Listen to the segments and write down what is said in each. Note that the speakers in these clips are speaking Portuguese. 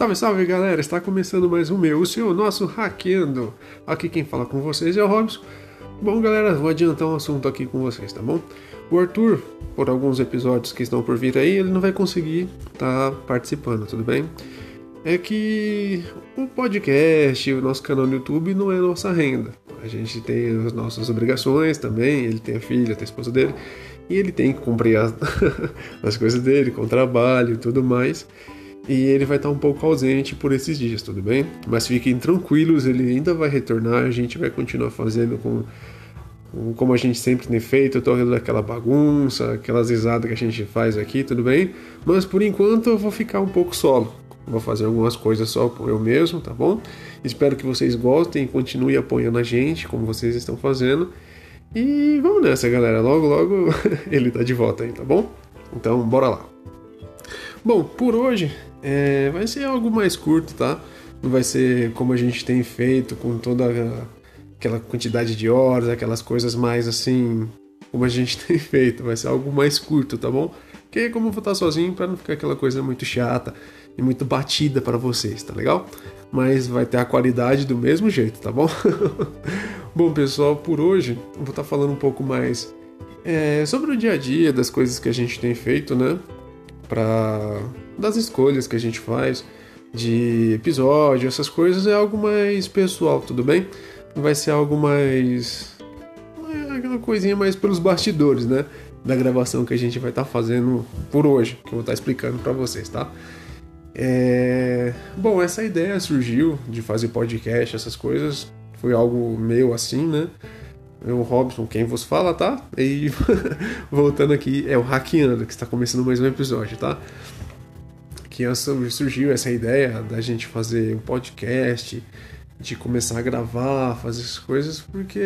Salve, salve galera! Está começando mais um meu, o seu, nosso Hackeando. Aqui quem fala com vocês é o Robson. Bom, galera, vou adiantar um assunto aqui com vocês, tá bom? O Arthur, por alguns episódios que estão por vir aí, ele não vai conseguir estar tá participando, tudo bem? É que o podcast, o nosso canal no YouTube não é nossa renda. A gente tem as nossas obrigações também, ele tem a filha, tem a esposa dele, e ele tem que cumprir as, as coisas dele, com o trabalho e tudo mais. E ele vai estar um pouco ausente por esses dias, tudo bem? Mas fiquem tranquilos, ele ainda vai retornar, a gente vai continuar fazendo com como a gente sempre tem feito, tornando aquela bagunça, aquelas risadas que a gente faz aqui, tudo bem? Mas por enquanto eu vou ficar um pouco solo. Vou fazer algumas coisas só por eu mesmo, tá bom? Espero que vocês gostem e continuem apoiando a gente, como vocês estão fazendo. E vamos nessa, galera. Logo, logo ele tá de volta aí, tá bom? Então, bora lá. Bom, por hoje é, vai ser algo mais curto, tá? Não vai ser como a gente tem feito com toda aquela quantidade de horas, aquelas coisas mais assim, como a gente tem feito. Vai ser algo mais curto, tá bom? Que como eu vou estar sozinho para não ficar aquela coisa muito chata e muito batida para vocês, tá legal? Mas vai ter a qualidade do mesmo jeito, tá bom? bom, pessoal, por hoje eu vou estar falando um pouco mais é, sobre o dia a dia, das coisas que a gente tem feito, né? Pra, das escolhas que a gente faz de episódio, essas coisas é algo mais pessoal, tudo bem? Vai ser algo mais. É, aquela coisinha mais pelos bastidores, né? Da gravação que a gente vai estar tá fazendo por hoje, que eu vou estar tá explicando para vocês, tá? É... Bom, essa ideia surgiu de fazer podcast, essas coisas, foi algo meu assim, né? Eu, Robson, quem vos fala, tá? E voltando aqui, é o Hackeando, que está começando mais um episódio, tá? Que surgiu essa ideia da gente fazer um podcast, de começar a gravar, fazer essas coisas, porque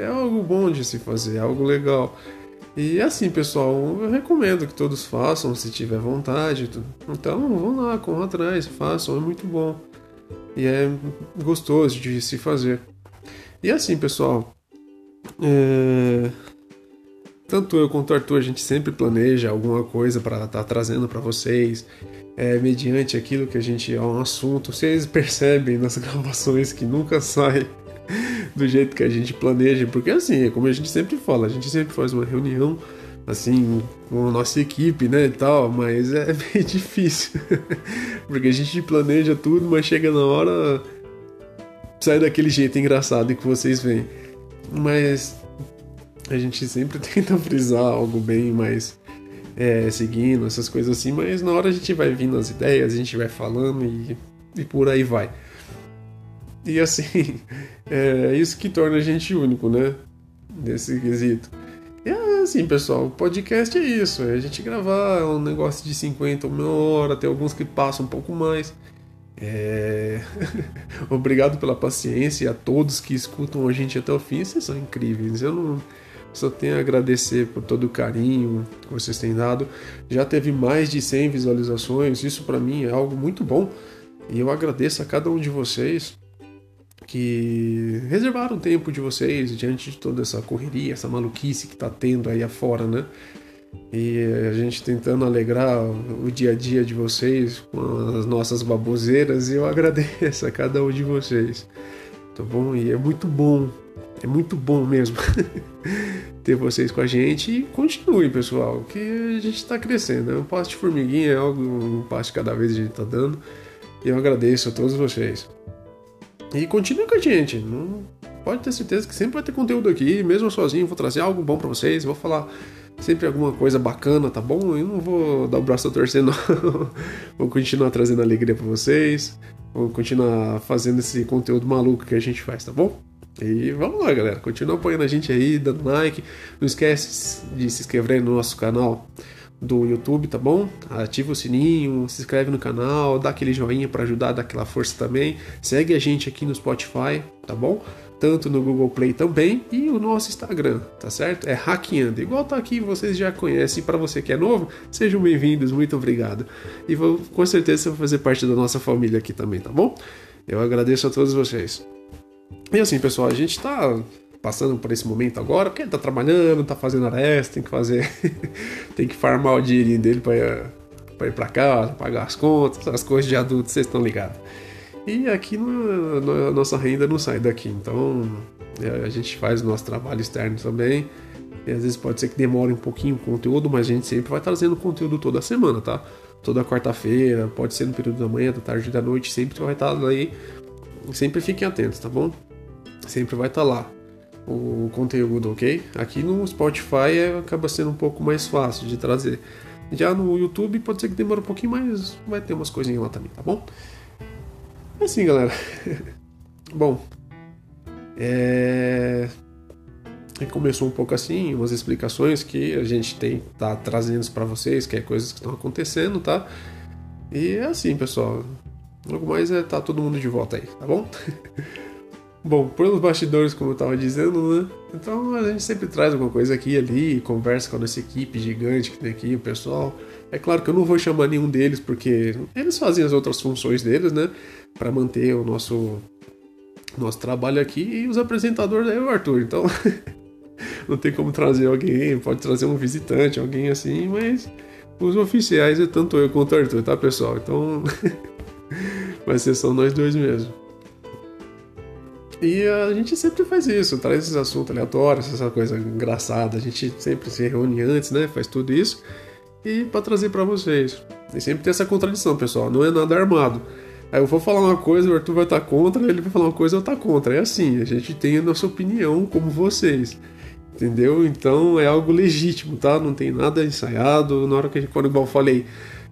é algo bom de se fazer, é algo legal. E assim, pessoal, eu recomendo que todos façam, se tiver vontade. Então, vão lá, corram atrás, façam, é muito bom. E é gostoso de se fazer. E assim, pessoal, é... tanto eu quanto o Arthur, a gente sempre planeja alguma coisa para estar tá trazendo para vocês é, mediante aquilo que a gente é um assunto. Vocês percebem nas gravações que nunca sai do jeito que a gente planeja, porque assim, é como a gente sempre fala, a gente sempre faz uma reunião assim com a nossa equipe, né, e tal, mas é meio difícil. porque a gente planeja tudo, mas chega na hora sai daquele jeito engraçado que vocês veem. Mas a gente sempre tenta frisar algo bem mais é, seguindo, essas coisas assim, mas na hora a gente vai vindo as ideias, a gente vai falando e, e por aí vai. E assim, é isso que torna a gente único, né? Nesse quesito. E assim, pessoal, podcast é isso, é a gente gravar um negócio de 50 uma hora, tem alguns que passam um pouco mais. É... Obrigado pela paciência a todos que escutam a gente até o fim, vocês são incríveis. Eu não só tenho a agradecer por todo o carinho que vocês têm dado. Já teve mais de 100 visualizações, isso para mim é algo muito bom. E eu agradeço a cada um de vocês que reservaram tempo de vocês diante de toda essa correria, essa maluquice que tá tendo aí afora, né? E a gente tentando alegrar o dia a dia de vocês com as nossas baboseiras, e eu agradeço a cada um de vocês, tá bom? E é muito bom é muito bom mesmo ter vocês com a gente e continue, pessoal, que a gente está crescendo. É um passo de formiguinha, é algo, um passo cada vez a gente está dando. E eu agradeço a todos vocês. E continue com a gente. Não pode ter certeza que sempre vai ter conteúdo aqui, mesmo sozinho, vou trazer algo bom para vocês, vou falar sempre alguma coisa bacana, tá bom? Eu não vou dar o braço a torcer, não. vou continuar trazendo alegria para vocês, vou continuar fazendo esse conteúdo maluco que a gente faz, tá bom? E vamos lá, galera. Continua apoiando a gente aí, dando like. Não esquece de se inscrever no nosso canal do YouTube, tá bom? Ativa o sininho, se inscreve no canal, dá aquele joinha para ajudar, dá aquela força também. Segue a gente aqui no Spotify, tá bom? Tanto no Google Play também e o nosso Instagram, tá certo? É Hackeando. Igual tá aqui, vocês já conhecem. Para você que é novo, sejam bem-vindos, muito obrigado. E vou, com certeza você vai fazer parte da nossa família aqui também, tá bom? Eu agradeço a todos vocês. E assim, pessoal, a gente tá passando por esse momento agora, porque ele tá trabalhando, tá fazendo hora extra, tem que fazer. tem que farmar o dinheirinho dele para ir para casa, pagar as contas, as coisas de adulto, vocês estão ligados. E aqui no, no, a nossa renda não sai daqui, então é, a gente faz o nosso trabalho externo também. E às vezes pode ser que demore um pouquinho o conteúdo, mas a gente sempre vai trazendo conteúdo toda semana, tá? Toda quarta-feira, pode ser no período da manhã, da tarde, da noite, sempre vai estar aí. Sempre fiquem atentos, tá bom? Sempre vai estar lá o conteúdo, ok? Aqui no Spotify é, acaba sendo um pouco mais fácil de trazer. Já no YouTube pode ser que demore um pouquinho, mas vai ter umas coisinhas lá também, tá bom? Assim, galera. Bom, é... Começou um pouco assim, umas explicações que a gente tem tá trazendo para vocês, que é coisas que estão acontecendo, tá? E é assim, pessoal. Logo mais é tá todo mundo de volta aí, tá bom? bom, pelos bastidores, como eu tava dizendo, né? Então a gente sempre traz alguma coisa aqui e ali, conversa com a nossa equipe gigante que tem aqui, o pessoal. É claro que eu não vou chamar nenhum deles porque eles fazem as outras funções deles, né? Para manter o nosso nosso trabalho aqui e os apresentadores é o Arthur. Então não tem como trazer alguém, pode trazer um visitante, alguém assim, mas os oficiais é tanto eu quanto o Arthur, tá pessoal? Então vai ser só nós dois mesmo. E a gente sempre faz isso, traz esses assuntos aleatórios, essa coisa engraçada. A gente sempre se reúne antes, né? Faz tudo isso e para trazer para vocês. E sempre tem essa contradição, pessoal. Não é nada armado. Aí eu vou falar uma coisa, o Arthur vai estar contra, ele vai falar uma coisa, eu estar contra. É assim, a gente tem a nossa opinião como vocês. Entendeu? Então é algo legítimo, tá? Não tem nada ensaiado. Na hora que a gente, quando eu falei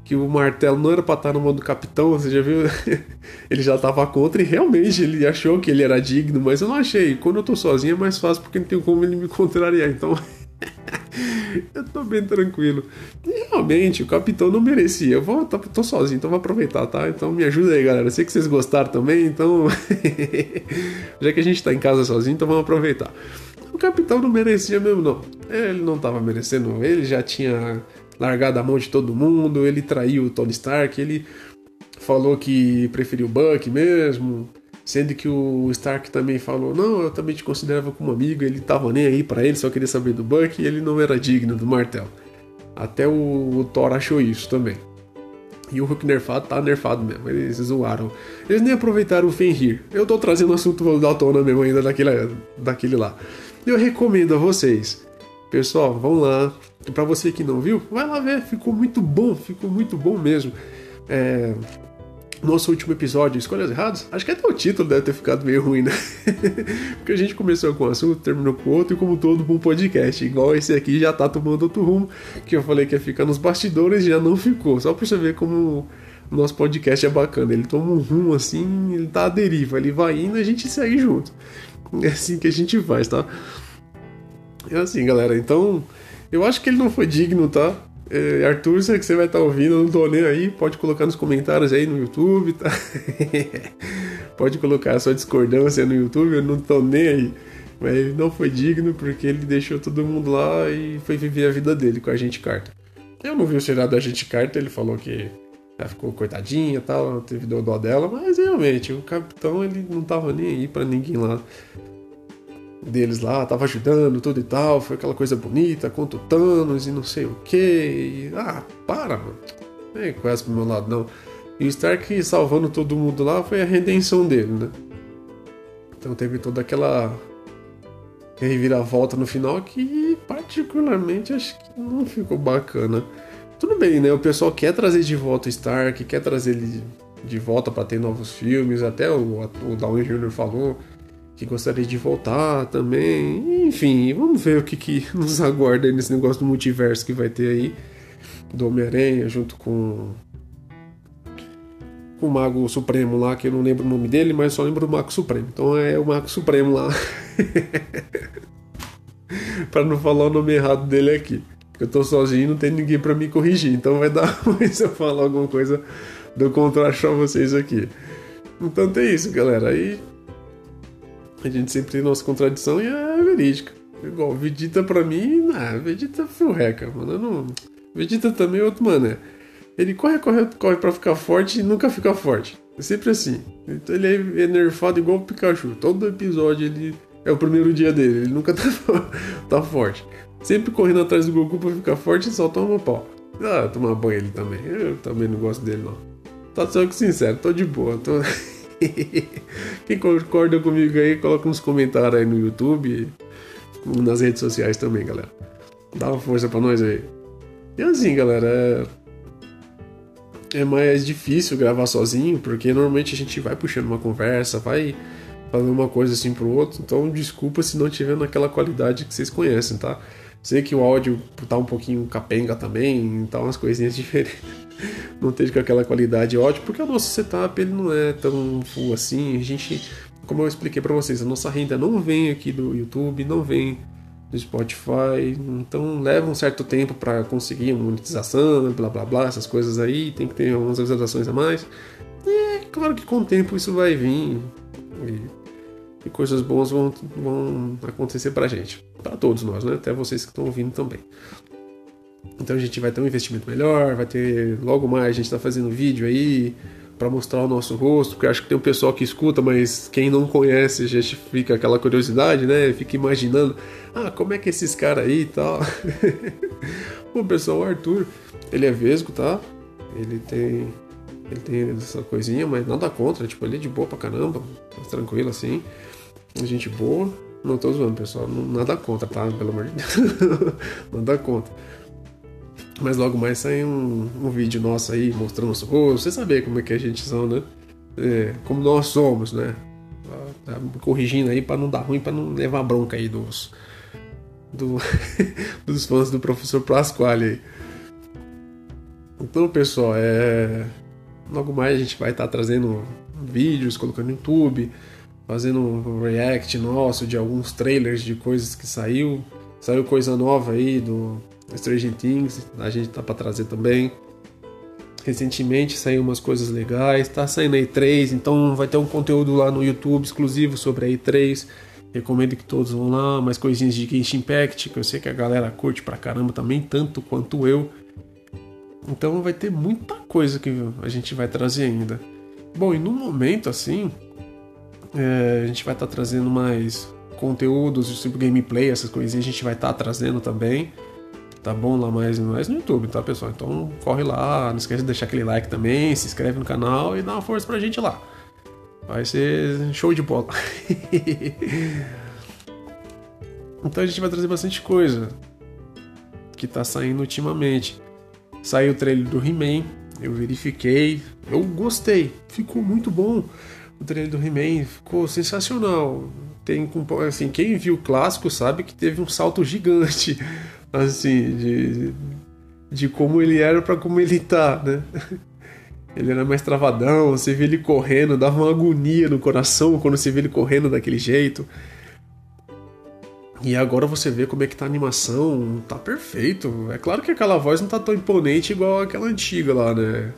que o martelo não era para estar no modo capitão, você já viu? ele já estava contra e realmente ele achou que ele era digno, mas eu não achei. Quando eu tô sozinho é mais fácil porque não tem como ele me contrariar. Então eu tô bem tranquilo. E realmente, o capitão não merecia. Eu vou, tô, tô, sozinho, então vou aproveitar, tá? Então me ajuda aí, galera. Eu sei que vocês gostaram também, então. Já que a gente tá em casa sozinho, então vamos aproveitar. O capitão não merecia mesmo, não. Ele não tava merecendo, ele já tinha largado a mão de todo mundo, ele traiu o Tony Stark, ele falou que preferiu o Buck mesmo. Sendo que o Stark também falou: Não, eu também te considerava como amigo. Ele tava nem aí para ele, só queria saber do Buck e ele não era digno do martelo. Até o, o Thor achou isso também. E o Hulk nerfado tá nerfado mesmo. Eles zoaram. Eles nem aproveitaram o Fenrir. Eu tô trazendo o assunto da tona mesmo ainda daquele, daquele lá. Eu recomendo a vocês. Pessoal, vão lá. Para você que não viu, vai lá ver. Ficou muito bom. Ficou muito bom mesmo. É, nosso último episódio, Escolhas Erradas, acho que até o título deve ter ficado meio ruim, né? Porque a gente começou com um assunto, terminou com outro, e como todo bom podcast, igual esse aqui já tá tomando outro rumo, que eu falei que ia ficar nos bastidores e já não ficou. Só pra você ver como o nosso podcast é bacana. Ele toma um rumo assim, ele tá à deriva, ele vai indo e a gente segue junto. É assim que a gente faz, tá? É assim, galera. Então, eu acho que ele não foi digno, tá? É, Arthur, se você vai estar tá ouvindo, não tô nem aí, pode colocar nos comentários aí no YouTube, tá? pode colocar a sua discordância no YouTube, eu não tô nem aí. Mas ele não foi digno porque ele deixou todo mundo lá e foi viver a vida dele com a gente Carter. Eu não vi o seriado da gente Carter, ele falou que ela ficou coitadinha e tal, teve dó dela, mas realmente o capitão ele não tava nem aí para ninguém lá deles lá, tava ajudando, tudo e tal, foi aquela coisa bonita, contra o Thanos e não sei o que. Ah, para, mano. Nem conhece pro meu lado, não. E o Stark salvando todo mundo lá foi a redenção dele, né? Então teve toda aquela reviravolta no final que, particularmente, acho que não ficou bacana. Tudo bem, né? O pessoal quer trazer de volta o Stark, quer trazer ele de volta para ter novos filmes, até o, o Downey Jr. falou que gostaria de voltar também. Enfim, vamos ver o que, que nos aguarda nesse negócio do multiverso que vai ter aí do Homem-Aranha junto com, o Mago Supremo lá, que eu não lembro o nome dele, mas só lembro do Mago Supremo. Então é o Mago Supremo lá. para não falar o nome errado dele aqui. Eu tô sozinho não tem ninguém para me corrigir. Então vai dar ruim se eu falar alguma coisa do contrário pra vocês aqui. Então tem isso, galera. Aí a gente sempre tem nossa contradição e é verídica. Igual, Vegeta pra mim, ah, Vegeta furreca, mano. Eu não... Vegeta também é outro mané. Ele corre, corre, corre pra ficar forte e nunca fica forte. É sempre assim. Então ele é nerfado igual o Pikachu. Todo episódio ele é o primeiro dia dele. Ele nunca tá, tá forte. Sempre correndo atrás do Goku pra ficar forte e só toma pau. Ah, tomar banho ele também. Eu também não gosto dele, não. Tô sendo sincero, tô de boa. Tô... Quem concorda comigo aí, coloca nos comentários aí no YouTube nas redes sociais também, galera. Dá uma força pra nós aí. E assim, galera, é... é mais difícil gravar sozinho, porque normalmente a gente vai puxando uma conversa, vai falando uma coisa assim pro outro, então desculpa se não tiver naquela qualidade que vocês conhecem, tá? Sei que o áudio tá um pouquinho capenga também, tá umas coisinhas diferentes. Não esteja com aquela qualidade ótima, porque o nosso setup ele não é tão full assim. A gente, como eu expliquei para vocês, a nossa renda não vem aqui do YouTube, não vem do Spotify, então leva um certo tempo para conseguir monetização, blá blá blá, essas coisas aí, tem que ter algumas visualizações a mais. E é claro que com o tempo isso vai vir. E e coisas boas vão, vão acontecer pra gente. Para todos nós, né? Até vocês que estão ouvindo também. Então a gente vai ter um investimento melhor, vai ter logo mais a gente está fazendo vídeo aí para mostrar o nosso rosto, porque acho que tem um pessoal que escuta, mas quem não conhece já fica aquela curiosidade, né? Fica imaginando, ah, como é que esses caras aí e tal. o pessoal, o Arthur, ele é vesgo, tá? Ele tem ele tem essa coisinha, mas nada contra, tipo, ele é de boa pra caramba, tranquilo assim. Gente boa. Não tô zoando, pessoal. nada contra, tá? Pelo amor de Deus. nada contra. Mas logo mais sai um, um vídeo nosso aí mostrando nosso rosto. Você saber como é que a gente são, né? É, como nós somos, né? Tá corrigindo aí para não dar ruim, para não levar bronca aí dos do, dos fãs do professor Pasquale aí. Então, pessoal, é logo mais a gente vai estar tá trazendo vídeos, colocando no YouTube, fazendo um react nosso de alguns trailers de coisas que saiu. Saiu coisa nova aí do Stranger Things, a gente tá para trazer também. Recentemente saiu umas coisas legais, tá saindo a E3, então vai ter um conteúdo lá no YouTube exclusivo sobre a E3. Recomendo que todos vão lá, mais coisinhas de Genshin Impact, que eu sei que a galera curte pra caramba também, tanto quanto eu. Então vai ter muita coisa que a gente vai trazer ainda. Bom, e no momento assim, é, a gente vai estar tá trazendo mais conteúdos, tipo gameplay, essas coisinhas a gente vai estar tá trazendo também. Tá bom lá mais, mais no YouTube, tá pessoal? Então corre lá, não esquece de deixar aquele like também, se inscreve no canal e dá uma força pra gente lá. Vai ser show de bola. então a gente vai trazer bastante coisa que tá saindo ultimamente. Saiu o trailer do He-Man, eu verifiquei, eu gostei, ficou muito bom. O trailer do He-Man ficou sensacional. Tem assim, quem viu o clássico sabe que teve um salto gigante, assim, de, de como ele era para como ele tá, né? Ele era mais travadão, você vê ele correndo, dava uma agonia no coração quando você vê ele correndo daquele jeito. E agora você vê como é que tá a animação, tá perfeito. É claro que aquela voz não tá tão imponente igual aquela antiga lá, né?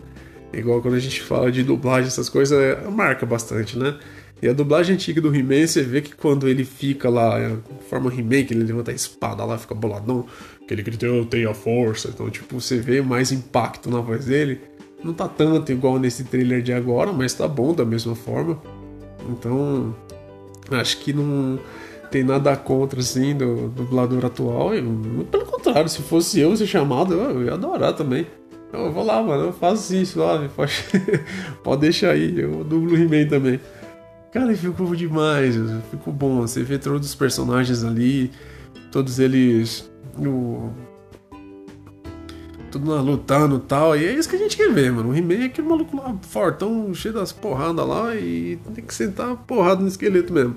Igual quando a gente fala de dublagem, essas coisas, é, marca bastante, né? E a dublagem antiga do He-Man, você vê que quando ele fica lá, é, forma He-Man, ele levanta a espada lá, fica boladão, que ele grita, eu tenho a força. Então, tipo, você vê mais impacto na voz dele. Não tá tanto igual nesse trailer de agora, mas tá bom da mesma forma. Então, acho que não tem nada contra, assim, do, dublador atual. muito pelo contrário, se fosse eu ser chamado, eu, ia adorar também. Eu vou lá, mano, eu faço isso lá, pode, pode deixar aí, eu dublo He-Man também. Cara, ficou demais, ficou bom. Você vê todos os personagens ali, todos eles no, tudo lá, lutando e tal. E é isso que a gente quer ver, mano. O He-Man é aquele maluco lá, fortão, cheio das porradas lá e tem que sentar porrada no esqueleto mesmo.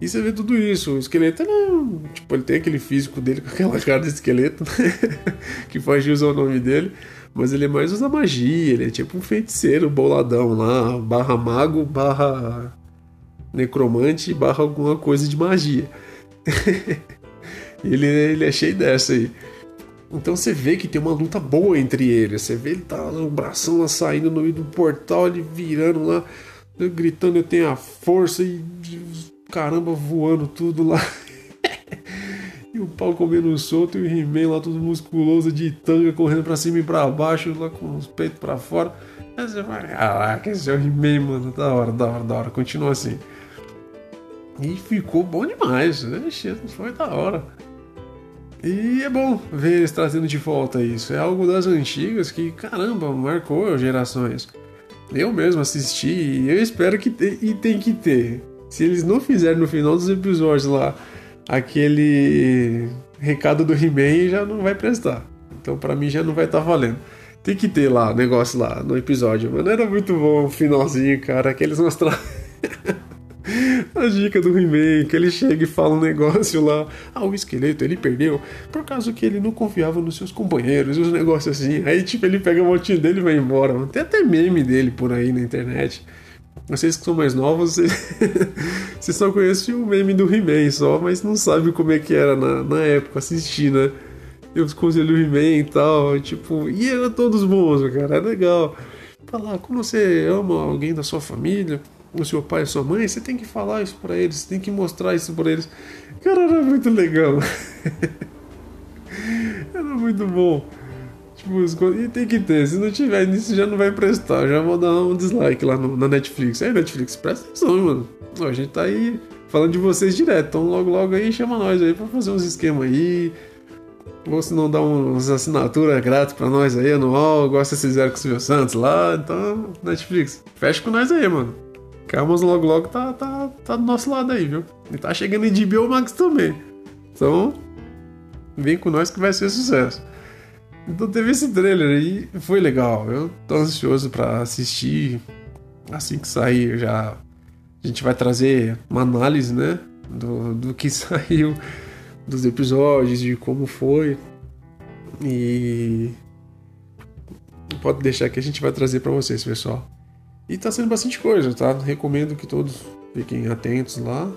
E você vê tudo isso. O esqueleto, ele, é, tipo, ele tem aquele físico dele com aquela cara de esqueleto, né? que faz jus ao nome dele. Mas ele mais usa magia, ele é tipo um feiticeiro boladão lá, barra mago, barra necromante, barra alguma coisa de magia. ele, ele é cheio dessa aí. Então você vê que tem uma luta boa entre eles. Você vê ele tá o bração lá saindo no meio do portal, ele virando lá, gritando eu tenho a força e caramba, voando tudo lá. e o pau comendo solto e o He-Man lá todo musculoso de tanga correndo pra cima e pra baixo, lá com os peitos pra fora. Aí você vai, caraca, esse é o He-Man, mano. Da hora, da hora, da hora. Continua assim. E ficou bom demais. Ixi, foi da hora. E é bom ver eles trazendo de volta isso. É algo das antigas que, caramba, marcou gerações. Eu mesmo assisti e eu espero que te, e tem que ter. Se eles não fizerem no final dos episódios lá aquele recado do He-Man, já não vai prestar. Então para mim já não vai estar tá valendo. Tem que ter lá o negócio lá no episódio. Mano, era muito bom o finalzinho, cara, que eles mostraram. A dica do He-Man, que ele chega e fala um negócio lá. Ah, o esqueleto ele perdeu por causa que ele não confiava nos seus companheiros, os negócios assim. Aí, tipo, ele pega a motinha dele e vai embora. Mano. Tem até meme dele por aí na internet. Vocês que são mais novos, vocês, só conhecem o meme do He-Man só, mas não sabem como é que era na, na época assistir, né? Eu conselho o He-Man e tal, tipo, e eram todos bons, cara, é legal. Falar, quando você ama alguém da sua família, o seu pai e sua mãe, você tem que falar isso para eles, tem que mostrar isso para eles. Cara, era muito legal. era muito bom. Tipo, e tem que ter, se não tiver nisso já não vai prestar. Já vou dar um dislike lá no, na Netflix. É, Netflix, presta atenção, mano. Ó, a gente tá aí falando de vocês direto, então logo logo aí chama nós aí pra fazer uns esquemas aí. Ou se não dá umas assinaturas grátis pra nós aí, anual, igual vocês fizeram com o Silvio Santos lá. Então, Netflix, fecha com nós aí, mano. Calmas logo logo tá, tá, tá do nosso lado aí, viu? E tá chegando em HBO Max também. Então, vem com nós que vai ser sucesso. Então teve esse trailer aí, foi legal. Eu tô ansioso para assistir. Assim que sair, já a gente vai trazer uma análise, né, do, do que saiu, dos episódios, de como foi. E pode deixar que a gente vai trazer para vocês, pessoal. E tá sendo bastante coisa, tá? Recomendo que todos fiquem atentos lá.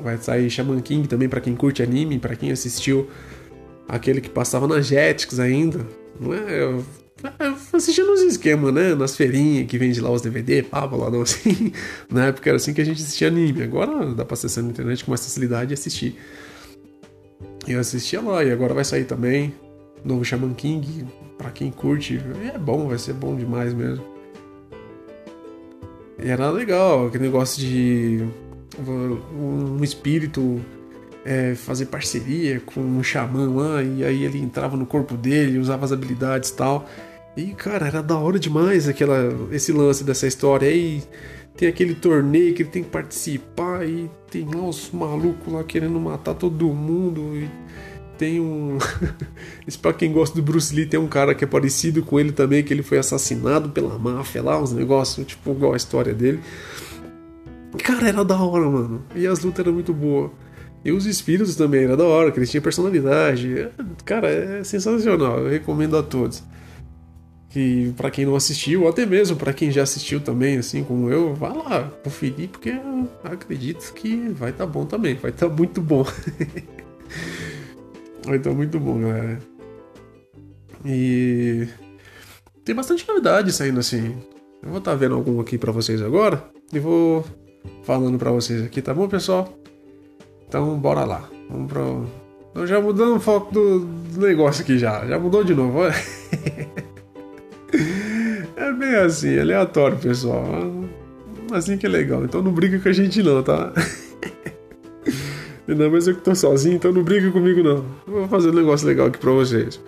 Vai sair Shaman King também para quem curte anime, para quem assistiu aquele que passava na Jetix ainda. Não é? Eu, eu assistindo nos esquemas, né? Nas feirinhas que vende lá os DVD, pá, lá não assim. Na época era assim que a gente assistia anime. Agora dá pra acessar na internet com mais facilidade e assistir. Eu assistia lá e agora vai sair também. Novo Shaman King, pra quem curte, é bom, vai ser bom demais mesmo. E era legal, aquele negócio de um espírito é, fazer parceria com um xamã lá, e aí ele entrava no corpo dele, usava as habilidades e tal. E, cara, era da hora demais aquela, esse lance dessa história. Aí tem aquele torneio que ele tem que participar, e tem lá os malucos lá querendo matar todo mundo. E tem um. Pra quem gosta do Bruce Lee, tem um cara que é parecido com ele também, que ele foi assassinado pela máfia lá, uns negócios, tipo, igual a história dele. Cara, era da hora, mano. E as lutas eram muito boas. E os espíritos também, era da hora, que eles tinham personalidade. Cara, é sensacional, eu recomendo a todos. Que para quem não assistiu, ou até mesmo para quem já assistiu também, assim como eu, vá lá conferir, porque eu acredito que vai estar tá bom também, vai estar tá muito bom. Então, muito bom, galera. E tem bastante novidade saindo assim. Eu vou estar tá vendo algum aqui para vocês agora e vou falando para vocês aqui, tá bom, pessoal? Então, bora lá. Vamos pro. Eu já mudando o foco do, do negócio aqui já. Já mudou de novo. é bem assim, aleatório, pessoal. Assim que é legal. Então não briga com a gente não, tá? Não, mas eu que tô sozinho, então não briga comigo não. Vou fazer um negócio legal aqui pra vocês.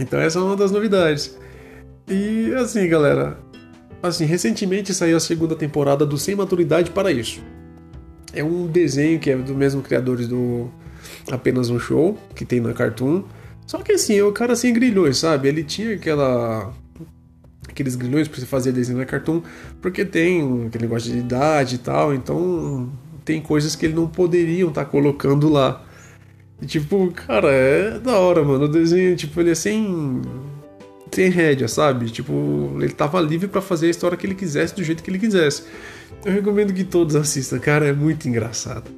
Então essa é uma das novidades. E assim, galera, assim, recentemente saiu a segunda temporada do Sem Maturidade para Isso. É um desenho que é do mesmo criadores do Apenas um Show, que tem na Cartoon. Só que assim, é o cara sem grilhões, sabe? Ele tinha aquela aqueles grilhões para você fazer desenho na Cartoon, porque tem aquele negócio de idade e tal, então tem coisas que ele não poderiam estar tá colocando lá. E, tipo, cara, é da hora, mano. O desenho, tipo, ele é sem. Sem rédea, sabe? Tipo, ele tava livre para fazer a história que ele quisesse, do jeito que ele quisesse. Eu recomendo que todos assistam, cara, é muito engraçado.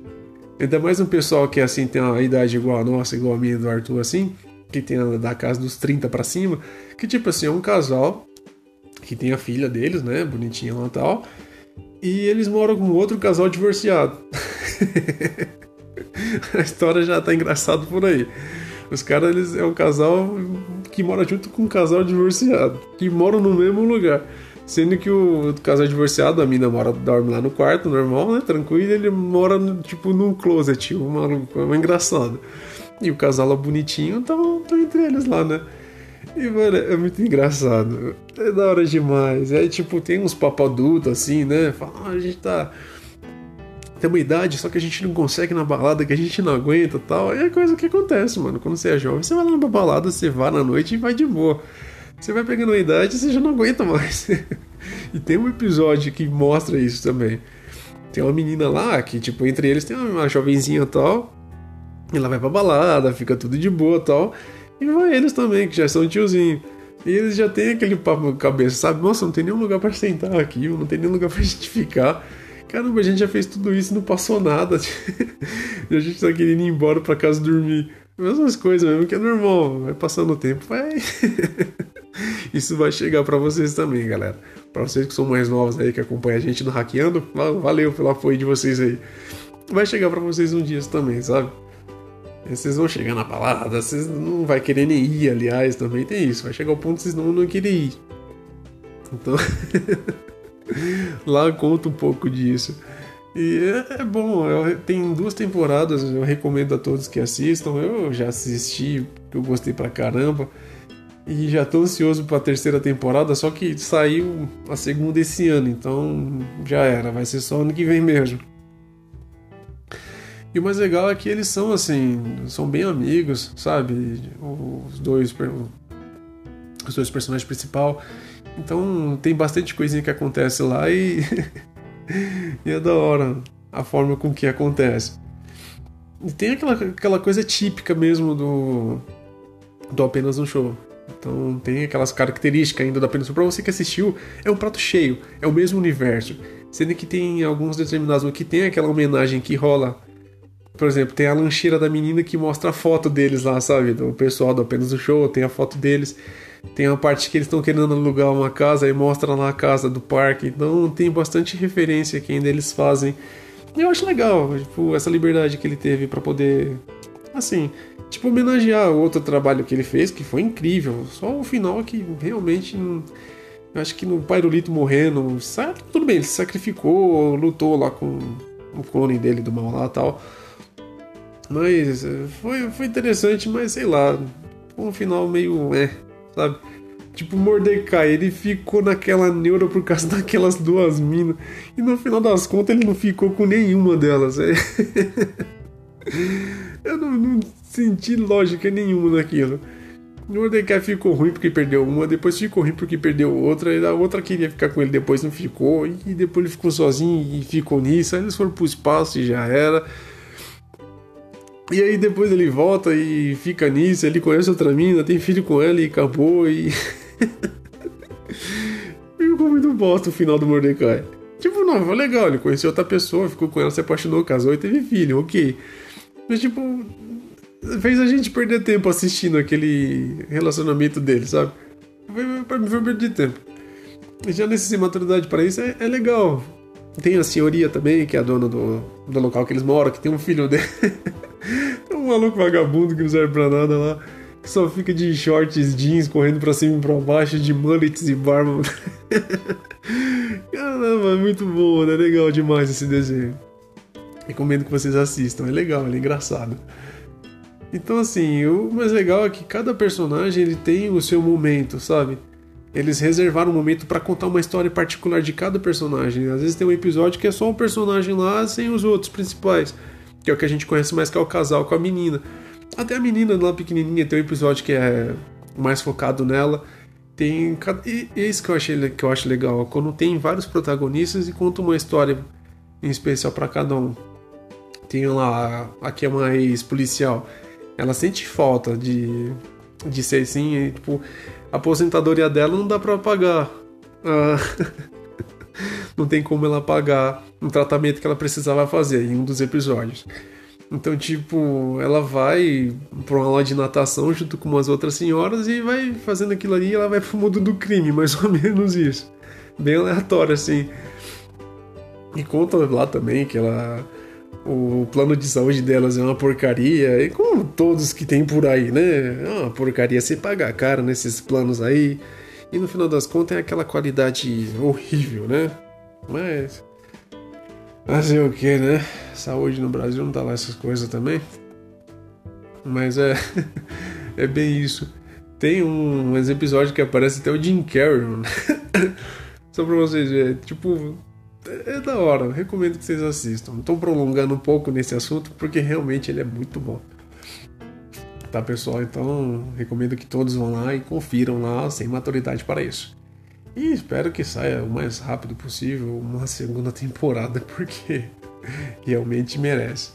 Ainda mais um pessoal que, assim, tem uma idade igual a nossa, igual a minha do Arthur, assim, que tem da casa dos 30 para cima, que, tipo assim, é um casal que tem a filha deles, né, bonitinha lá e tal, e eles moram com outro casal divorciado. a história já tá engraçada por aí. Os caras, eles é um casal que mora junto com um casal divorciado, que moram no mesmo lugar. Sendo que o casal divorciado, a mina mora, dorme lá no quarto, normal, né? Tranquilo, ele mora, tipo, num closet, o maluco, é engraçado. E o casal lá bonitinho tão, tão entre eles lá, né? E, mano, é muito engraçado. É da hora demais. É tipo, tem uns papo adulto assim, né? Fala, ah, a gente tá. Tem uma idade, só que a gente não consegue na balada, que a gente não aguenta tal. É coisa que acontece, mano. Quando você é jovem, você vai lá na balada, você vai na noite e vai de boa. Você vai pegando uma idade e você já não aguenta mais. e tem um episódio que mostra isso também. Tem uma menina lá que, tipo, entre eles tem uma jovenzinha tal. Ela vai pra balada, fica tudo de boa tal. E vai eles também, que já são tiozinho. E eles já têm aquele papo na cabeça, sabe? Nossa, não tem nenhum lugar para sentar aqui, não tem nenhum lugar pra gente ficar. Caramba, a gente já fez tudo isso e não passou nada. e a gente tá querendo ir embora pra casa dormir. Mesmas coisas mesmo, que é normal. Vai passando o tempo, vai. isso vai chegar para vocês também, galera. Para vocês que são mais novos aí, que acompanham a gente no Hackeando, valeu pelo apoio de vocês aí. Vai chegar para vocês um dia também, sabe? Vocês vão chegar na balada, vocês não vai querer nem ir, aliás, também tem isso. Vai chegar ao ponto que vocês não vão querer ir. Então, lá conta um pouco disso. E é, é bom, eu, tem duas temporadas, eu recomendo a todos que assistam. Eu já assisti, eu gostei pra caramba. E já tô ansioso pra terceira temporada, só que saiu a segunda esse ano, então já era, vai ser só ano que vem mesmo. E o mais legal é que eles são assim, são bem amigos, sabe? Os dois, os dois personagens principais. Então tem bastante coisinha que acontece lá e, e é da hora a forma com que acontece. E tem aquela, aquela coisa típica mesmo do, do apenas um show. Então tem aquelas características ainda da apenas um Pra você que assistiu, é um prato cheio, é o mesmo universo. Sendo que tem alguns determinados que tem aquela homenagem que rola por exemplo, tem a lancheira da menina que mostra a foto deles lá, sabe? Do pessoal do apenas do show, tem a foto deles. Tem uma parte que eles estão querendo alugar uma casa e mostra lá a casa do parque. Então tem bastante referência que ainda eles fazem. Eu acho legal, tipo, essa liberdade que ele teve para poder, assim, tipo, homenagear o outro trabalho que ele fez, que foi incrível. Só o final que realmente. Eu acho que no Pyrolito morrendo, sabe? tudo bem, ele se sacrificou, lutou lá com o clone dele do mal lá e tal. Mas eh, foi, foi interessante, mas sei lá, um final meio. é, sabe? Tipo, Mordecai, ele ficou naquela neura por causa daquelas duas minas. E no final das contas ele não ficou com nenhuma delas. É. Eu não, não, senti lógica nenhuma naquilo. Mordecai ficou ruim porque perdeu uma, depois ficou ruim porque perdeu outra, e a outra queria ficar com ele, depois não ficou, e depois ele ficou sozinho e ficou nisso. Aí eles foram pro espaço e já era. E aí depois ele volta e fica nisso, ele conhece outra mina, tem filho com ela e acabou e. ficou muito bosta o final do Mordecai. Tipo, não, foi legal, ele conheceu outra pessoa, ficou com ela, se apaixonou, casou e teve filho, ok. Mas tipo, fez a gente perder tempo assistindo aquele relacionamento dele, sabe? Pra mim foi perder tempo. Já nessa maturidade para isso é, é legal. Tem a senhoria também, que é a dona do, do local que eles moram, que tem um filho dele. um maluco vagabundo que não serve pra nada lá, que só fica de shorts, jeans, correndo pra cima e pra baixo, de mullets e barba. Caramba, é muito bom, né? Legal demais esse desenho. Recomendo que vocês assistam, é legal, é engraçado. Então assim, o mais legal é que cada personagem ele tem o seu momento, sabe? Eles reservaram um momento para contar uma história particular de cada personagem. Às vezes tem um episódio que é só um personagem lá sem os outros principais, que é o que a gente conhece mais que é o casal com a menina. Até a menina lá pequenininha tem um episódio que é mais focado nela. Tem e isso que eu achei que eu acho legal, quando tem vários protagonistas e conta uma história em especial para cada um. Tem lá aqui é uma ex-policial. Ela sente falta de de ser assim, tipo, a aposentadoria dela não dá para pagar. Ah, não tem como ela pagar um tratamento que ela precisava fazer em um dos episódios. Então, tipo, ela vai pra uma aula de natação junto com umas outras senhoras e vai fazendo aquilo ali e ela vai pro mundo do crime, mais ou menos isso. Bem aleatório, assim. E conta lá também que ela o plano de saúde delas é uma porcaria, e como todos que tem por aí, né? É uma porcaria se pagar caro nesses planos aí. E no final das contas é aquela qualidade horrível, né? Mas. Fazer o que, né? Saúde no Brasil não tá lá essas coisas também. Mas é, é bem isso. Tem um, uns episódios que aparece até o Jim Carrey, mano. Só pra vocês verem. Tipo, é, é da hora. Recomendo que vocês assistam. Tô prolongando um pouco nesse assunto porque realmente ele é muito bom. Tá, pessoal? Então, recomendo que todos vão lá e confiram lá sem maturidade para isso. E espero que saia o mais rápido possível uma segunda temporada, porque realmente merece.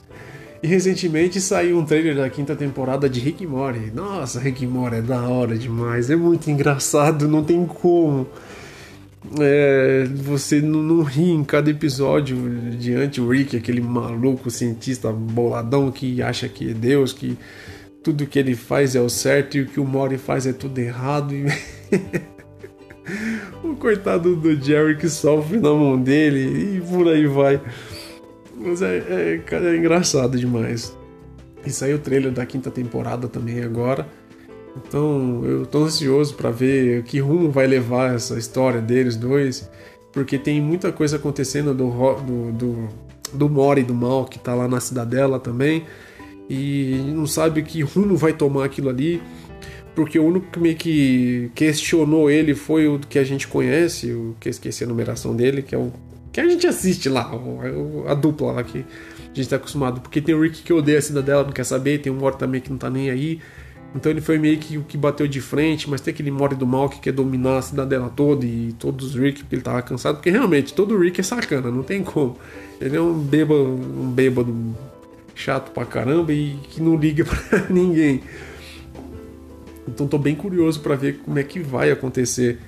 E recentemente saiu um trailer da quinta temporada de Rick Morty. Nossa, Rick Morty é da hora demais, é muito engraçado, não tem como. É, você não, não ri em cada episódio diante o Rick, aquele maluco cientista boladão que acha que é Deus, que tudo que ele faz é o certo e o que o Morty faz é tudo errado. E... coitado do Jerry que sofre na mão dele e por aí vai. Mas é, é, cara, é engraçado demais. E saiu o trailer da quinta temporada também agora. Então eu tô ansioso para ver que rumo vai levar essa história deles dois. Porque tem muita coisa acontecendo do, do, do, do Mori do mal que tá lá na cidadela também. E não sabe que rumo vai tomar aquilo ali. Porque o único que meio que questionou ele foi o que a gente conhece, o que esqueci a numeração dele, que é o que a gente assiste lá, a dupla lá que a gente tá acostumado. Porque tem o Rick que odeia a cidadela, não quer saber, tem o Mori também que não tá nem aí. Então ele foi meio que o que bateu de frente, mas tem aquele Mori do mal que quer dominar a cidadela toda e todos os Rick, porque ele tava cansado. Porque realmente, todo Rick é sacana, não tem como. Ele é um bêbado, um bêbado chato pra caramba e que não liga pra ninguém. Então tô bem curioso para ver como é que vai acontecer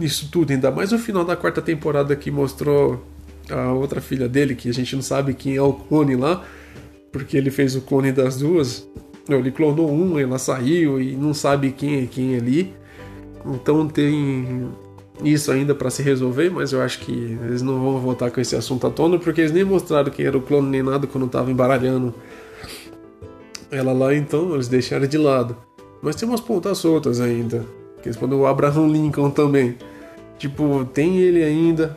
isso tudo, ainda mais o final da quarta temporada que mostrou a outra filha dele, que a gente não sabe quem é o clone lá, porque ele fez o clone das duas. Ele clonou um, ela saiu e não sabe quem é quem ali. Então tem isso ainda para se resolver, mas eu acho que eles não vão voltar com esse assunto à tona, porque eles nem mostraram quem era o clone nem nada quando tava embaralhando ela lá, então eles deixaram de lado. Mas tem umas pontas soltas ainda. Que respondeu o Abraham Lincoln também. Tipo, tem ele ainda.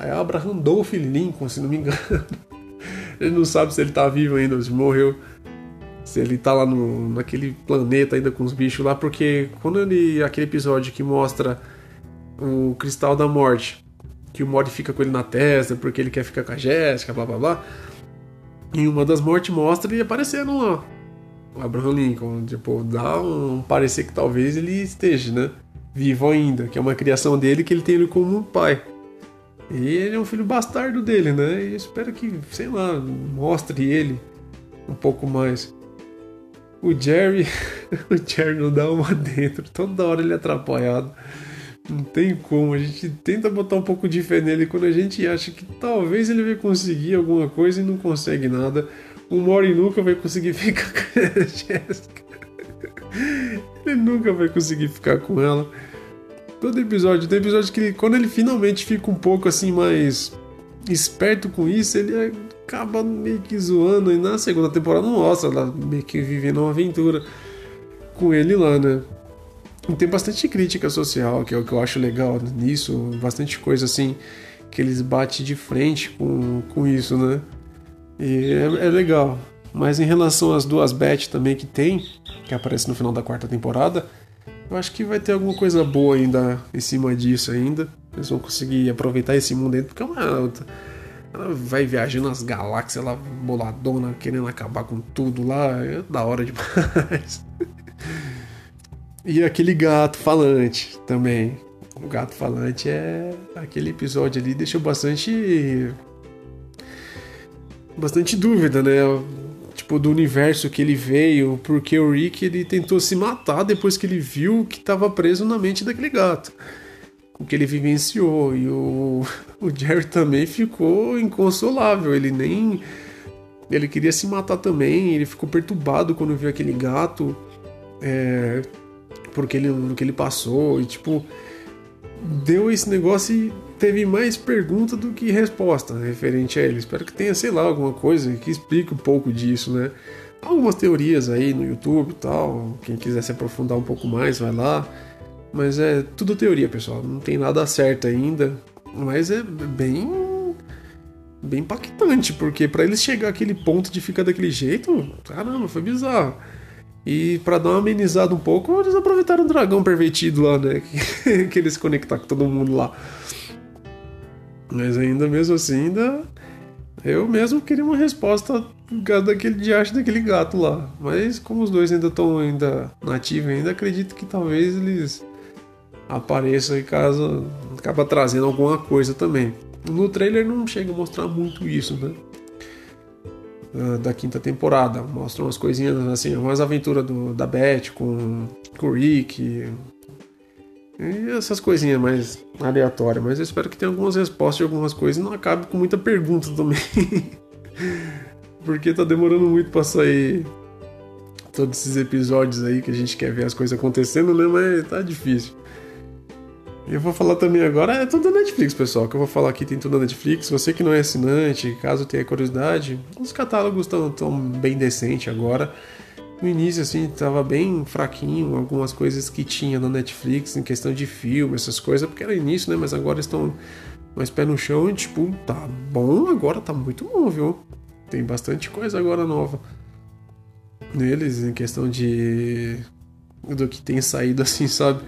É Abraham Dolph Lincoln, se não me engano. ele não sabe se ele tá vivo ainda, se morreu. Se ele tá lá no, naquele planeta ainda com os bichos lá, porque quando ele. aquele episódio que mostra o Cristal da Morte, que o Mori fica com ele na testa porque ele quer ficar com a Jéssica, blá blá blá. E uma das mortes mostra ele aparecendo lá. Abraham Lincoln, tipo, dá um parecer que talvez ele esteja, né? Vivo ainda, que é uma criação dele que ele tem ele como um pai. E ele é um filho bastardo dele, né? E espero que, sei lá, mostre ele um pouco mais. O Jerry, o Jerry não dá uma dentro, toda hora ele é atrapalhado. Não tem como, a gente tenta botar um pouco de fé nele quando a gente acha que talvez ele vai conseguir alguma coisa e não consegue nada o Mori nunca vai conseguir ficar com a Jéssica. Ele nunca vai conseguir ficar com ela. Todo episódio, tem episódio que ele, quando ele finalmente fica um pouco assim mais esperto com isso, ele acaba meio que zoando. E na segunda temporada não ela meio que vivendo uma aventura com ele lá, né? E tem bastante crítica social, que é o que eu acho legal nisso, bastante coisa assim que eles batem de frente com, com isso, né? E é, é legal. Mas em relação às duas Beth também que tem, que aparece no final da quarta temporada, eu acho que vai ter alguma coisa boa ainda em cima disso ainda. Eles vão conseguir aproveitar esse mundo dentro, porque é uma. Ela vai viajando nas galáxias, ela boladona, querendo acabar com tudo lá. É da hora demais. e aquele gato falante também. O gato falante é. Aquele episódio ali deixou bastante bastante dúvida, né? Tipo, do universo que ele veio, porque o Rick ele tentou se matar depois que ele viu que estava preso na mente daquele gato. O que ele vivenciou. E o, o Jerry também ficou inconsolável. Ele nem. Ele queria se matar também. Ele ficou perturbado quando viu aquele gato. É, porque ele, que ele passou. E tipo. Deu esse negócio e teve mais pergunta do que resposta referente a ele. Espero que tenha, sei lá, alguma coisa que explique um pouco disso, né? Algumas teorias aí no YouTube e tal. Quem quiser se aprofundar um pouco mais, vai lá. Mas é tudo teoria, pessoal. Não tem nada certo ainda. Mas é bem. bem impactante, porque para eles chegar àquele ponto de ficar daquele jeito, caramba, foi bizarro. E para dar uma amenizada um pouco, eles aproveitaram o dragão pervertido lá, né? Que, eles conectar com todo mundo lá. Mas ainda mesmo assim, ainda. Eu mesmo queria uma resposta daquele diacho daquele gato lá. Mas como os dois ainda estão ainda nativos, ainda acredito que talvez eles apareçam e caso acaba trazendo alguma coisa também. No trailer não chega a mostrar muito isso, né? da quinta temporada. Mostra umas coisinhas assim, umas aventuras do, da Beth com, com o Rick. E essas coisinhas mais aleatórias. Mas eu espero que tenha algumas respostas de algumas coisas e não acabe com muita pergunta também. Porque tá demorando muito pra sair todos esses episódios aí que a gente quer ver as coisas acontecendo, né? Mas tá difícil. Eu vou falar também agora, é tudo da Netflix, pessoal. Que eu vou falar aqui tem tudo da Netflix. Você que não é assinante, caso tenha curiosidade, os catálogos estão tão bem decentes agora. No início, assim, tava bem fraquinho, algumas coisas que tinha na Netflix em questão de filme, essas coisas, porque era início, né? Mas agora estão mais pé no chão e, tipo, tá bom, agora tá muito bom, viu? Tem bastante coisa agora nova neles em questão de. do que tem saído, assim, sabe?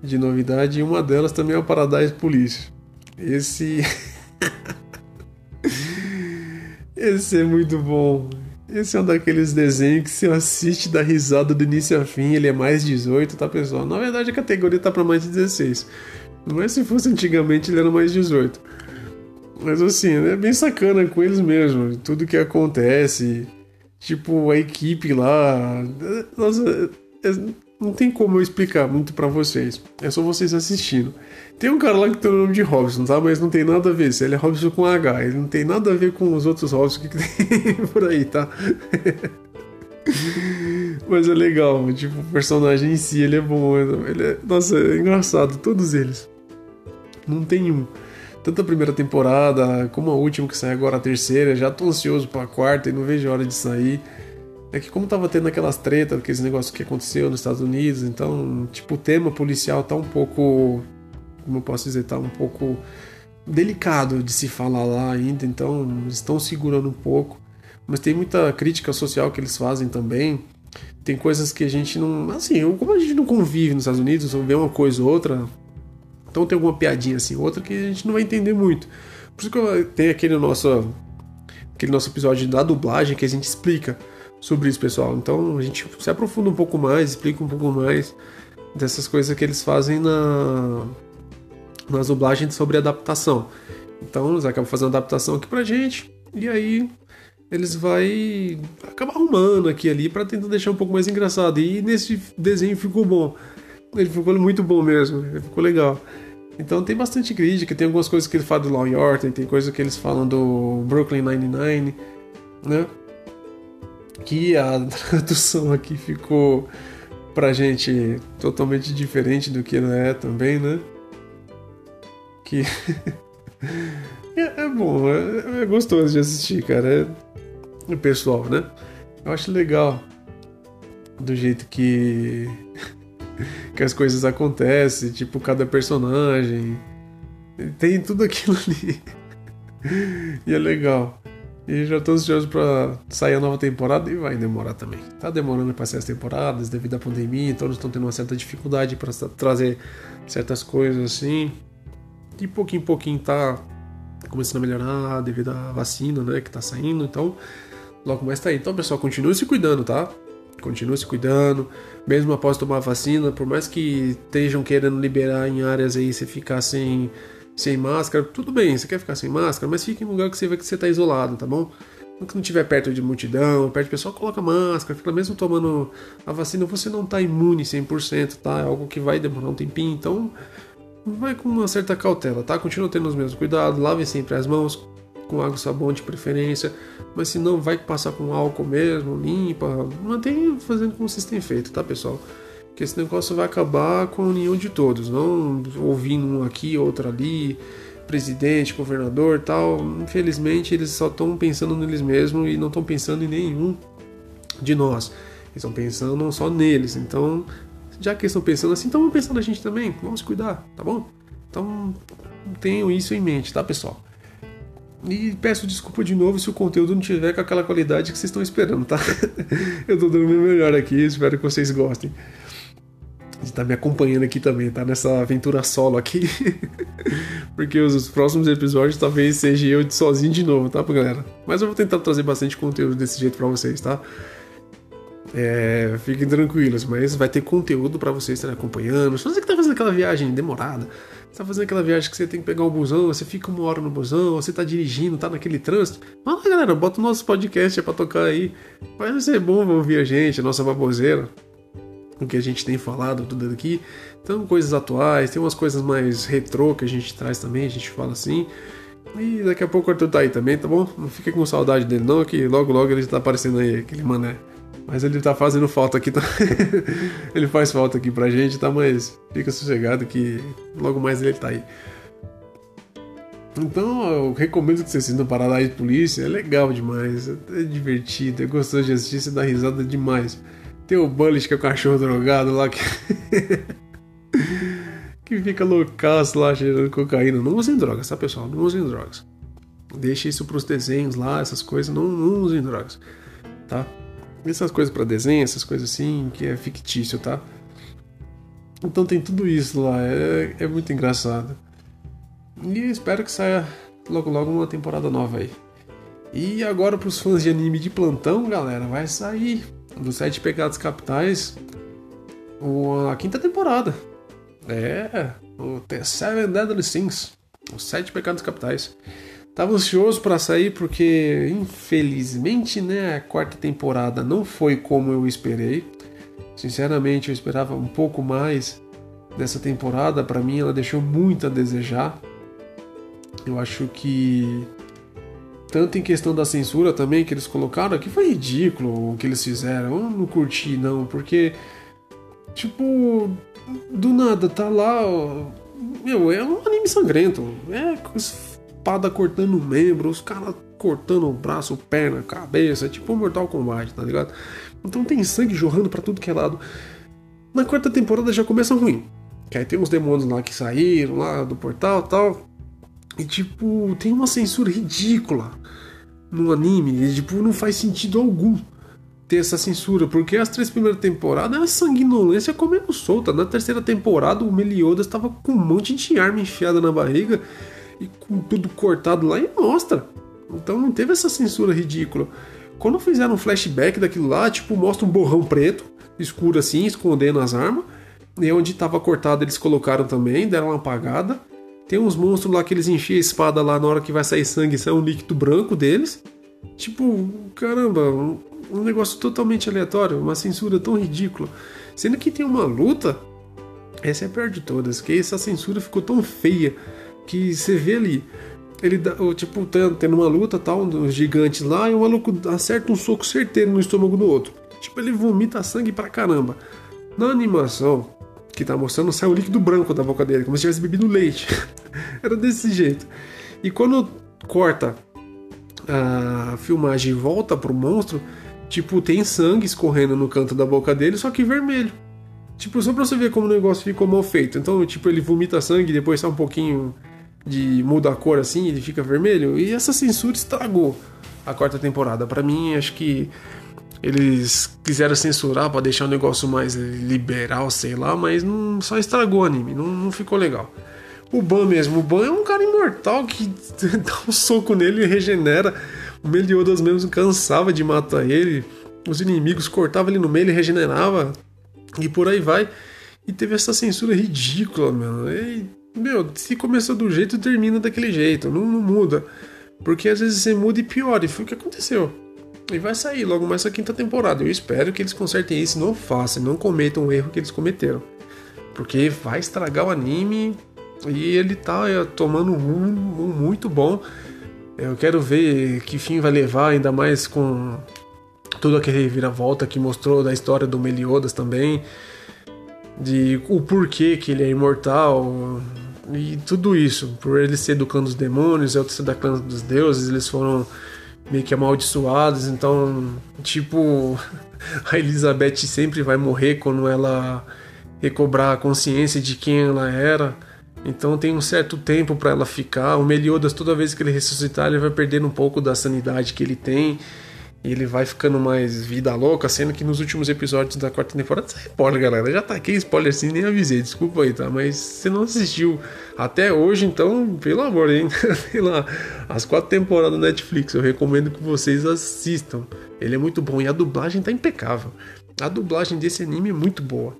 de novidade e uma delas também é o Paradise Police. Esse. Esse é muito bom. Esse é um daqueles desenhos que você assiste da risada do início ao fim, ele é mais 18, tá pessoal? Na verdade a categoria tá para mais de 16. Mas se fosse antigamente ele era mais 18. Mas assim, é bem sacana com eles mesmo, tudo que acontece, tipo a equipe lá. Nossa, é, não tem como eu explicar muito para vocês. É só vocês assistindo. Tem um cara lá que tem o nome de Robson, tá? Mas não tem nada a ver. Se ele é Robson com H, ele não tem nada a ver com os outros Robson que tem por aí, tá? Mas é legal, tipo, o personagem em si, ele é bom. Ele é, nossa, é engraçado, todos eles. Não tem um. Tanto a primeira temporada como a última que sai agora, a terceira. Já tô ansioso pra quarta e não vejo a hora de sair. É que como tava tendo aquelas tretas, aqueles negócios que aconteceu nos Estados Unidos, então, tipo, o tema policial tá um pouco, como eu posso dizer, tá um pouco delicado de se falar lá ainda, então estão segurando um pouco. Mas tem muita crítica social que eles fazem também. Tem coisas que a gente não, assim, como a gente não convive nos Estados Unidos, vê uma coisa ou outra, então tem alguma piadinha assim, outra que a gente não vai entender muito. Por isso que tem aquele nosso aquele nosso episódio da dublagem que a gente explica sobre isso, pessoal. Então a gente se aprofunda um pouco mais, explica um pouco mais dessas coisas que eles fazem na nas dublagens sobre adaptação. Então eles acabam fazendo adaptação aqui pra gente e aí eles vai acabar arrumando aqui ali para tentar deixar um pouco mais engraçado. E nesse desenho ficou bom. Ele ficou muito bom mesmo, ele ficou legal. Então tem bastante crítica, tem algumas coisas que ele fala do Law York, tem coisas que eles falam do Brooklyn Nine-Nine, né? Que a tradução aqui ficou pra gente totalmente diferente do que é também, né? Que é, é, bom, é, é, gostoso de assistir, cara. É, o pessoal, né? Eu acho legal do jeito que que as coisas acontecem, tipo cada personagem tem tudo aquilo ali e é legal. E já tô ansioso para sair a nova temporada e vai demorar também. Tá demorando para sair as temporadas devido à pandemia, eles estão tendo uma certa dificuldade para trazer certas coisas assim. De pouquinho em pouquinho tá começando a melhorar devido à vacina, né, que tá saindo, então logo mais tá aí. Então, pessoal, continue se cuidando, tá? Continue se cuidando, mesmo após tomar a vacina, por mais que estejam querendo liberar em áreas aí você ficar sem sem máscara, tudo bem, você quer ficar sem máscara, mas fique em um lugar que você vê que você está isolado, tá bom? Quando não estiver perto de multidão, perto de pessoal, coloca máscara, fica mesmo tomando a vacina, você não está imune 100%, tá? É algo que vai demorar um tempinho, então vai com uma certa cautela, tá? Continua tendo os mesmos cuidados, lave sempre as mãos com água e sabão de preferência, mas se não, vai passar com álcool mesmo, limpa, mantenha fazendo como vocês têm feito, tá, pessoal? Que esse negócio vai acabar com a união de todos, não ouvindo um aqui, outro ali, presidente, governador tal. Infelizmente, eles só estão pensando neles mesmos e não estão pensando em nenhum de nós. Eles estão pensando só neles. Então, já que eles estão pensando assim, então vamos pensar na gente também. Vamos cuidar, tá bom? Então, tenham isso em mente, tá, pessoal? E peço desculpa de novo se o conteúdo não tiver com aquela qualidade que vocês estão esperando, tá? Eu tô dando o meu melhor aqui, espero que vocês gostem. De estar tá me acompanhando aqui também, tá? Nessa aventura solo aqui. Porque os próximos episódios talvez seja eu sozinho de novo, tá, galera? Mas eu vou tentar trazer bastante conteúdo desse jeito para vocês, tá? É, fiquem tranquilos, mas vai ter conteúdo para vocês estarem acompanhando. Se você que tá fazendo aquela viagem demorada, você tá fazendo aquela viagem que você tem que pegar um busão, você fica uma hora no busão, você tá dirigindo, tá naquele trânsito. Fala, galera, bota o nosso podcast para tocar aí. Vai ser bom ouvir a gente, a nossa baboseira. O que a gente tem falado, tudo aqui. Então, coisas atuais, tem umas coisas mais retrô que a gente traz também, a gente fala assim. E daqui a pouco o Arthur tá aí também, tá bom? Não fica com saudade dele não, que logo logo ele tá aparecendo aí, aquele mané. Mas ele tá fazendo falta aqui, tá? ele faz falta aqui pra gente, tá? Mas fica sossegado que logo mais ele tá aí. Então eu recomendo que você assista Paradise de Polícia, é legal demais, é divertido, é gostoso de assistir, você dá risada demais. Tem o Bullish, que é o cachorro drogado lá que. que fica loucaço lá cheirando cocaína. Não usem drogas, tá pessoal? Não usem drogas. Deixe isso pros desenhos lá, essas coisas, não, não usem drogas, tá? essas coisas para desenho, essas coisas assim, que é fictício, tá? Então tem tudo isso lá, é, é muito engraçado. E espero que saia logo logo uma temporada nova aí. E agora pros fãs de anime de plantão, galera, vai sair dos Sete Pecados Capitais a quinta temporada. É, o The Seven Deadly Sins, os Sete Pecados Capitais. Tava ansioso para sair porque, infelizmente, né, a quarta temporada não foi como eu esperei. Sinceramente, eu esperava um pouco mais dessa temporada. Para mim, ela deixou muito a desejar. Eu acho que tanto em questão da censura também que eles colocaram aqui foi ridículo o que eles fizeram. Eu não curti não, porque tipo do nada tá lá, meu, é um anime sangrento. É espada cortando membro, os caras cortando o braço, perna, cabeça, tipo Mortal Kombat, tá ligado? Então tem sangue jorrando para tudo que é lado. Na quarta temporada já começa ruim. Que aí tem uns demônios lá que saíram lá do portal tal. E tipo, tem uma censura ridícula no anime. E, tipo, não faz sentido algum ter essa censura, porque as três primeiras temporadas é sanguinolência comendo solta. Na terceira temporada, o Meliodas estava com um monte de arma enfiada na barriga e com tudo cortado lá e mostra. Então não teve essa censura ridícula. Quando fizeram um flashback daquilo lá, tipo, mostra um borrão preto, escuro assim, escondendo as armas. E onde estava cortado eles colocaram também, deram uma apagada. Tem uns monstros lá que eles enchem a espada lá na hora que vai sair sangue, sai um líquido branco deles. Tipo, caramba, um, negócio totalmente aleatório, uma censura tão ridícula. Sendo que tem uma luta, essa é a pior de todas, que essa censura ficou tão feia que você vê ali. Ele dá, tipo, tá tendo uma luta, tal, uns gigantes lá, e o maluco acerta um soco certeiro no estômago do outro. Tipo, ele vomita sangue pra caramba. Na animação, que tá mostrando, sai um líquido branco da boca dele, como se tivesse bebido leite. Era desse jeito. E quando corta a filmagem e volta pro monstro, tipo, tem sangue escorrendo no canto da boca dele, só que vermelho. Tipo, só pra você ver como o negócio ficou mal feito. Então, tipo, ele vomita sangue depois sai um pouquinho de muda a cor assim, ele fica vermelho. E essa censura estragou a quarta temporada. Para mim, acho que eles quiseram censurar para deixar o negócio mais liberal, sei lá, mas não, só estragou o anime, não, não ficou legal. O Ban mesmo, o Ban é um cara imortal que dá um soco nele e regenera. O Meliodas mesmo cansava de matar ele, os inimigos cortavam ele no meio, ele regenerava e por aí vai. E teve essa censura ridícula, mano. E meu, se começou do jeito, termina daquele jeito, não, não, muda. Porque às vezes você muda e piora, e foi o que aconteceu. E vai sair logo mais essa quinta temporada. Eu espero que eles consertem isso, não façam, não cometam o erro que eles cometeram. Porque vai estragar o anime e ele tá é, tomando um muito bom. Eu quero ver que fim vai levar, ainda mais com tudo aquele vira-volta que mostrou da história do Meliodas também de o porquê que ele é imortal e tudo isso. Por ele ser do clã dos demônios, outro ser da clã dos deuses, eles foram meio que amaldiçoados. Então, tipo, a Elizabeth sempre vai morrer quando ela recobrar a consciência de quem ela era. Então tem um certo tempo para ela ficar. O Meliodas, toda vez que ele ressuscitar, ele vai perdendo um pouco da sanidade que ele tem. E ele vai ficando mais vida louca, sendo que nos últimos episódios da quarta temporada, spoiler, galera, já tá aqui, spoiler assim, nem avisei, desculpa aí, tá? Mas você não assistiu até hoje, então, pelo amor, hein? Sei lá, as quatro temporadas da Netflix, eu recomendo que vocês assistam. Ele é muito bom e a dublagem tá impecável. A dublagem desse anime é muito boa.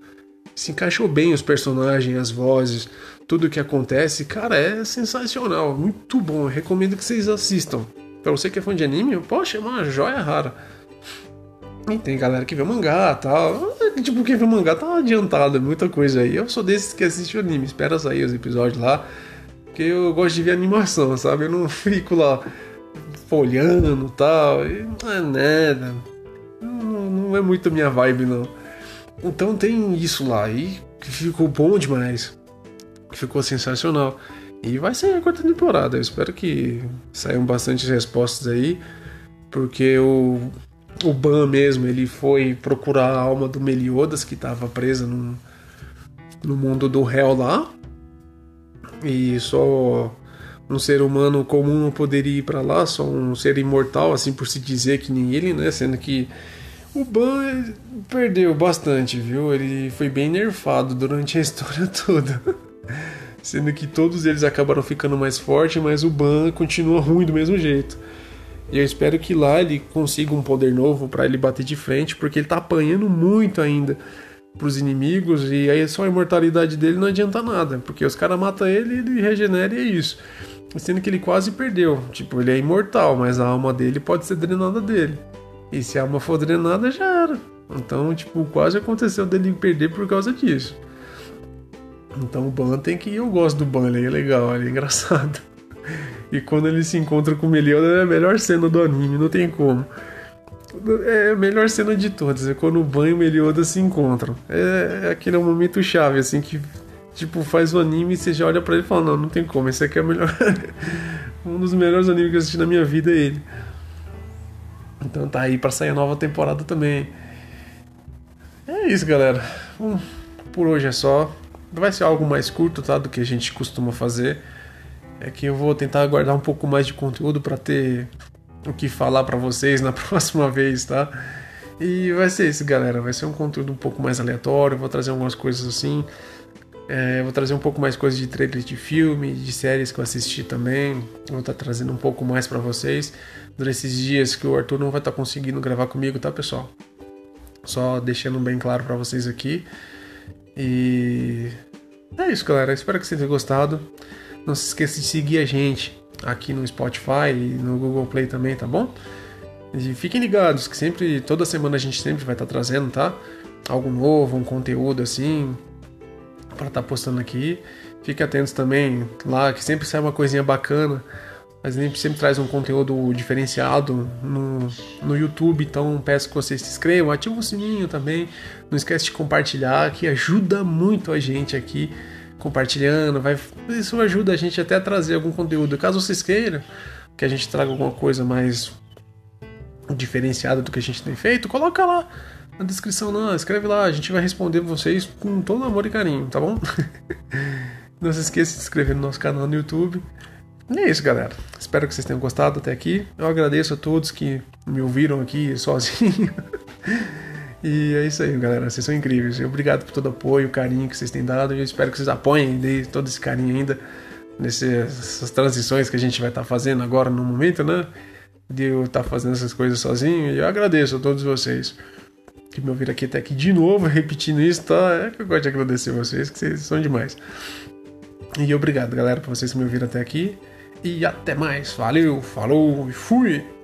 Se encaixou bem os personagens, as vozes, tudo que acontece, cara, é sensacional, muito bom. Eu recomendo que vocês assistam. Pra você que é fã de anime, poxa, é uma joia rara. E tem galera que vê mangá e tal. Tipo, quem vê mangá tá adiantado, muita coisa aí. Eu sou desses que assiste anime, espera sair os episódios lá. Porque eu gosto de ver animação, sabe? Eu não fico lá folhando e tal. Não é nada. Não, não é muito minha vibe, não. Então tem isso lá. E ficou bom demais. Ficou sensacional. E vai ser a quarta temporada. Eu espero que saiam bastante respostas aí, porque o, o Ban mesmo ele foi procurar a alma do Meliodas que estava presa no, no mundo do réu lá. E só um ser humano comum não poderia ir para lá, só um ser imortal, assim por se dizer que nem ele, né? Sendo que o Ban perdeu bastante, viu? Ele foi bem nerfado durante a história toda sendo que todos eles acabaram ficando mais fortes, mas o Ban continua ruim do mesmo jeito. E eu espero que lá ele consiga um poder novo para ele bater de frente, porque ele tá apanhando muito ainda pros inimigos e aí só a imortalidade dele não adianta nada, porque os caras matam ele, ele regenera e é isso. Sendo que ele quase perdeu. Tipo, ele é imortal, mas a alma dele pode ser drenada dele. E se a alma for drenada, já era. Então, tipo, quase aconteceu dele perder por causa disso. Então o Ban tem que. Eu gosto do Ban, ele é legal, ele é engraçado. E quando ele se encontra com o Meliodas é a melhor cena do anime, não tem como. É a melhor cena de todas, é quando o Ban e o Meliodas se encontram. É, é aquele momento chave, assim, que tipo, faz o anime e você já olha pra ele e fala, não, não tem como, esse aqui é o melhor. um dos melhores animes que eu assisti na minha vida é ele. Então tá aí pra sair a nova temporada também. É isso, galera. Hum, por hoje é só vai ser algo mais curto, tá? Do que a gente costuma fazer. É que eu vou tentar guardar um pouco mais de conteúdo para ter o que falar para vocês na próxima vez, tá? E vai ser isso, galera. Vai ser um conteúdo um pouco mais aleatório. Vou trazer algumas coisas assim. É, vou trazer um pouco mais coisas de trailers de filme, de séries que eu assisti também. Vou estar tá trazendo um pouco mais para vocês durante esses dias que o Arthur não vai estar tá conseguindo gravar comigo, tá, pessoal? Só deixando bem claro para vocês aqui. E é isso, galera. Espero que vocês tenham gostado. Não se esqueça de seguir a gente aqui no Spotify e no Google Play também, tá bom? E fiquem ligados que sempre, toda semana a gente sempre vai estar tá trazendo, tá? Algo novo, um conteúdo assim, para estar tá postando aqui. Fiquem atentos também lá, que sempre sai uma coisinha bacana mas a gente sempre traz um conteúdo diferenciado no, no YouTube, então peço que vocês se inscrevam, ativem o sininho também, não esquece de compartilhar, que ajuda muito a gente aqui compartilhando, vai, isso ajuda a gente até a trazer algum conteúdo. Caso vocês queiram que a gente traga alguma coisa mais diferenciada do que a gente tem feito, coloca lá na descrição, não, escreve lá, a gente vai responder vocês com todo amor e carinho, tá bom? não se esqueça de se inscrever no nosso canal no YouTube. E é isso, galera. Espero que vocês tenham gostado até aqui. Eu agradeço a todos que me ouviram aqui sozinho. e é isso aí, galera. Vocês são incríveis. Obrigado por todo o apoio, o carinho que vocês têm dado. E eu espero que vocês apoiem e todo esse carinho ainda nessas transições que a gente vai estar tá fazendo agora no momento, né? De eu estar tá fazendo essas coisas sozinho. E eu agradeço a todos vocês que me ouviram aqui até aqui de novo, repetindo isso, tá? É que eu gosto de agradecer vocês, que vocês são demais. E obrigado, galera, por vocês que me ouviram até aqui. E até mais. Valeu, falou e fui!